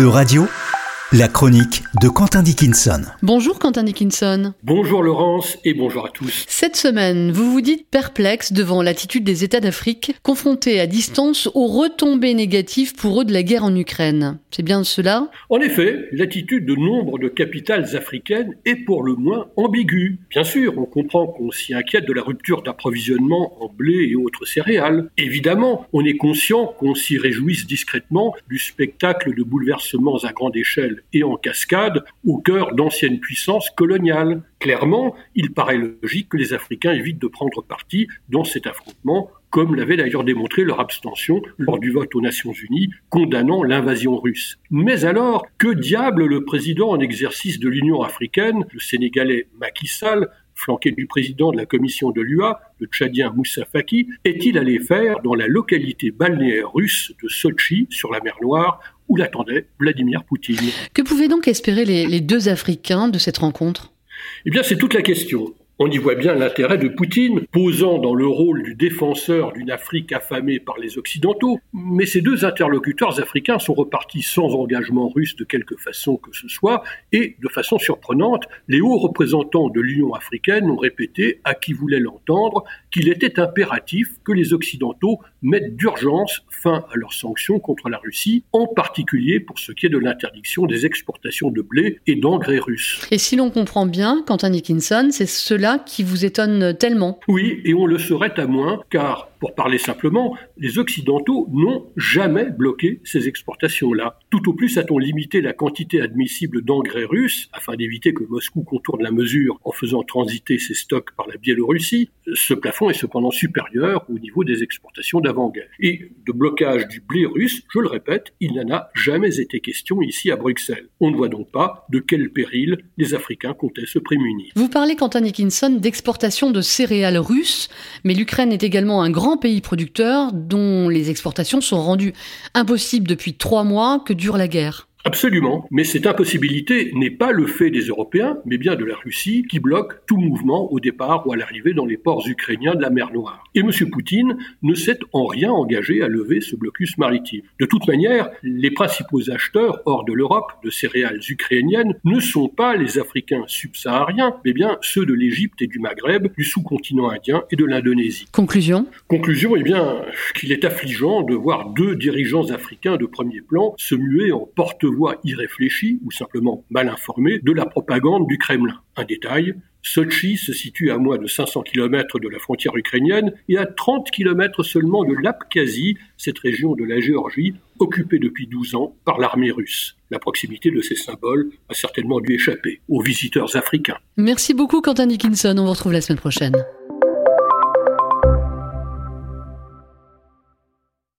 E-Radio, la chronique de Quentin Dickinson. Bonjour Quentin Dickinson. Bonjour Laurence et bonjour à tous. Cette semaine, vous vous dites perplexe devant l'attitude des États d'Afrique, confrontés à distance aux retombées négatives pour eux de la guerre en Ukraine. C'est bien cela? En effet, l'attitude de nombre de capitales africaines est pour le moins ambiguë. Bien sûr, on comprend qu'on s'y inquiète de la rupture d'approvisionnement en blé et autres céréales. Évidemment, on est conscient qu'on s'y réjouisse discrètement du spectacle de bouleversements à grande échelle et en cascade au cœur d'anciennes puissances coloniales. Clairement, il paraît logique que les Africains évitent de prendre parti dans cet affrontement, comme l'avait d'ailleurs démontré leur abstention lors du vote aux Nations Unies condamnant l'invasion russe. Mais alors, que diable le président en exercice de l'Union africaine, le Sénégalais Macky Sall, flanqué du président de la commission de l'UA, le Tchadien Moussa Faki, est-il allé faire dans la localité balnéaire russe de Sochi, sur la mer Noire, où l'attendait Vladimir Poutine? Que pouvaient donc espérer les, les deux Africains de cette rencontre? Eh bien, c'est toute la question. On y voit bien l'intérêt de Poutine, posant dans le rôle du défenseur d'une Afrique affamée par les Occidentaux, mais ces deux interlocuteurs africains sont repartis sans engagement russe de quelque façon que ce soit, et de façon surprenante, les hauts représentants de l'Union africaine ont répété à qui voulait l'entendre qu'il était impératif que les Occidentaux mettent d'urgence fin à leurs sanctions contre la Russie, en particulier pour ce qui est de l'interdiction des exportations de blé et d'engrais russes. Et si l'on comprend bien, Quentin Dickinson, c'est cela qui vous étonne tellement? Oui, et on le saurait à moins, car pour parler simplement, les Occidentaux n'ont jamais bloqué ces exportations-là. Tout au plus a-t-on limité la quantité admissible d'engrais russes afin d'éviter que Moscou contourne la mesure en faisant transiter ses stocks par la Biélorussie. Ce plafond est cependant supérieur au niveau des exportations d'avant-guerre. Et de blocage du blé russe, je le répète, il n'en a jamais été question ici à Bruxelles. On ne voit donc pas de quel péril les Africains comptaient se prémunir. Vous parlez, Quentin Dickinson, d'exportation de céréales russes, mais l'Ukraine est également un grand pays producteur dont les exportations sont rendues impossibles depuis trois mois que dure la guerre. Absolument, mais cette impossibilité n'est pas le fait des Européens, mais bien de la Russie qui bloque tout mouvement au départ ou à l'arrivée dans les ports ukrainiens de la mer Noire. Et M. Poutine ne s'est en rien engagé à lever ce blocus maritime. De toute manière, les principaux acheteurs hors de l'Europe de céréales ukrainiennes ne sont pas les Africains subsahariens, mais bien ceux de l'Égypte et du Maghreb, du sous-continent indien et de l'Indonésie. Conclusion? Conclusion, eh bien, qu'il est affligeant de voir deux dirigeants africains de premier plan se muer en porte voix irréfléchie ou simplement mal informée de la propagande du Kremlin. Un détail, Sochi se situe à moins de 500 km de la frontière ukrainienne et à 30 km seulement de l'Abkhazie, cette région de la Géorgie occupée depuis 12 ans par l'armée russe. La proximité de ces symboles a certainement dû échapper aux visiteurs africains. Merci beaucoup Quentin Dickinson, on vous retrouve la semaine prochaine.